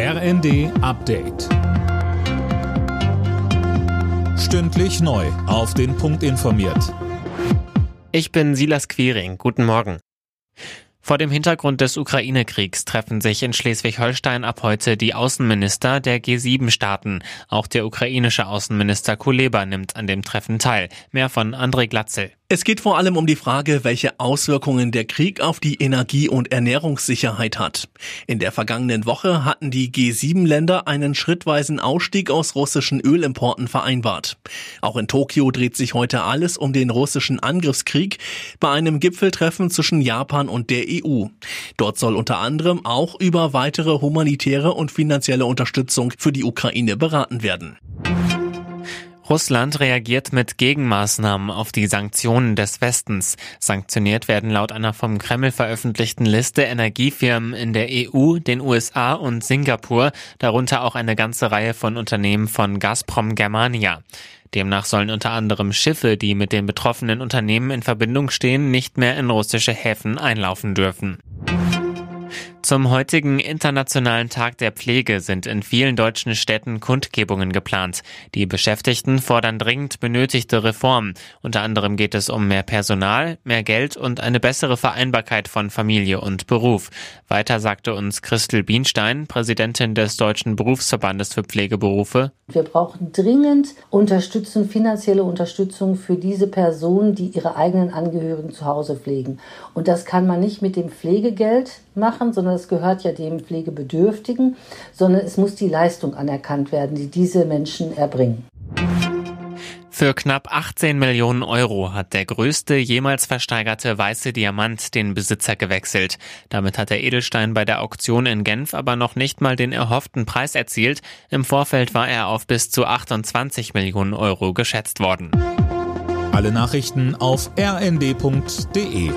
RND Update. Stündlich neu. Auf den Punkt informiert. Ich bin Silas Quiring. Guten Morgen. Vor dem Hintergrund des Ukraine-Kriegs treffen sich in Schleswig-Holstein ab heute die Außenminister der G7-Staaten. Auch der ukrainische Außenminister Kuleba nimmt an dem Treffen teil. Mehr von André Glatzel. Es geht vor allem um die Frage, welche Auswirkungen der Krieg auf die Energie- und Ernährungssicherheit hat. In der vergangenen Woche hatten die G7-Länder einen schrittweisen Ausstieg aus russischen Ölimporten vereinbart. Auch in Tokio dreht sich heute alles um den russischen Angriffskrieg bei einem Gipfeltreffen zwischen Japan und der EU. Dort soll unter anderem auch über weitere humanitäre und finanzielle Unterstützung für die Ukraine beraten werden. Russland reagiert mit Gegenmaßnahmen auf die Sanktionen des Westens. Sanktioniert werden laut einer vom Kreml veröffentlichten Liste Energiefirmen in der EU, den USA und Singapur, darunter auch eine ganze Reihe von Unternehmen von Gazprom Germania. Demnach sollen unter anderem Schiffe, die mit den betroffenen Unternehmen in Verbindung stehen, nicht mehr in russische Häfen einlaufen dürfen. Zum heutigen Internationalen Tag der Pflege sind in vielen deutschen Städten Kundgebungen geplant. Die Beschäftigten fordern dringend benötigte Reformen. Unter anderem geht es um mehr Personal, mehr Geld und eine bessere Vereinbarkeit von Familie und Beruf. Weiter sagte uns Christel Bienstein, Präsidentin des Deutschen Berufsverbandes für Pflegeberufe. Wir brauchen dringend Unterstützung, finanzielle Unterstützung für diese Personen, die ihre eigenen Angehörigen zu Hause pflegen. Und das kann man nicht mit dem Pflegegeld machen, sondern das gehört ja dem Pflegebedürftigen, sondern es muss die Leistung anerkannt werden, die diese Menschen erbringen. Für knapp 18 Millionen Euro hat der größte jemals versteigerte weiße Diamant den Besitzer gewechselt. Damit hat der Edelstein bei der Auktion in Genf aber noch nicht mal den erhofften Preis erzielt. Im Vorfeld war er auf bis zu 28 Millionen Euro geschätzt worden. Alle Nachrichten auf rnd.de